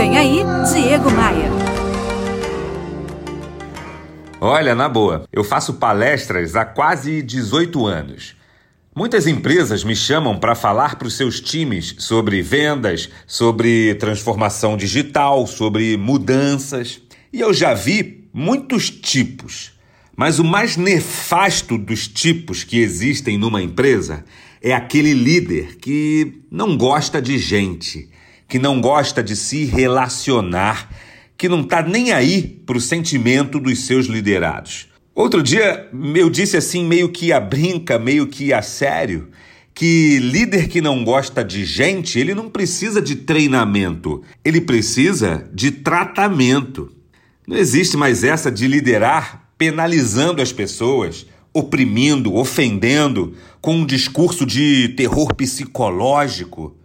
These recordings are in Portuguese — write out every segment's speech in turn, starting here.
Vem aí, Diego Maia. Olha, na boa, eu faço palestras há quase 18 anos. Muitas empresas me chamam para falar para os seus times sobre vendas, sobre transformação digital, sobre mudanças. E eu já vi muitos tipos. Mas o mais nefasto dos tipos que existem numa empresa é aquele líder que não gosta de gente, que não gosta de se relacionar, que não está nem aí para o sentimento dos seus liderados. Outro dia eu disse assim, meio que a brinca, meio que a sério, que líder que não gosta de gente, ele não precisa de treinamento, ele precisa de tratamento. Não existe mais essa de liderar penalizando as pessoas, oprimindo, ofendendo, com um discurso de terror psicológico,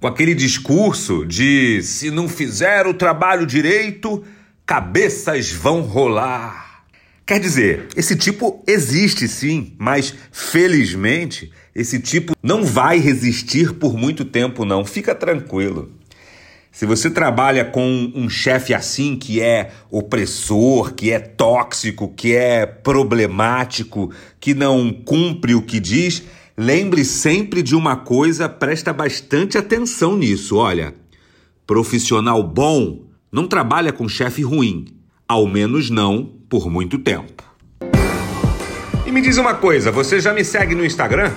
com aquele discurso de se não fizer o trabalho direito, cabeças vão rolar. Quer dizer, esse tipo existe sim, mas felizmente esse tipo não vai resistir por muito tempo, não. Fica tranquilo. Se você trabalha com um chefe assim que é opressor, que é tóxico, que é problemático, que não cumpre o que diz, lembre sempre de uma coisa, presta bastante atenção nisso. Olha, profissional bom não trabalha com chefe ruim, ao menos não por muito tempo. E me diz uma coisa, você já me segue no Instagram?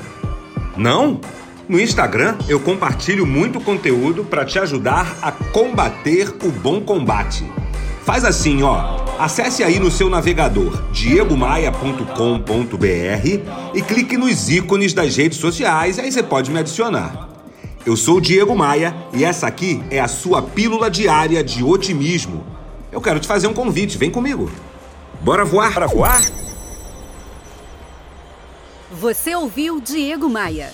Não? No Instagram, eu compartilho muito conteúdo para te ajudar a combater o bom combate. Faz assim, ó. Acesse aí no seu navegador diegomaia.com.br e clique nos ícones das redes sociais, aí você pode me adicionar. Eu sou o Diego Maia e essa aqui é a sua pílula diária de otimismo. Eu quero te fazer um convite, vem comigo. Bora voar para voar? Você ouviu Diego Maia.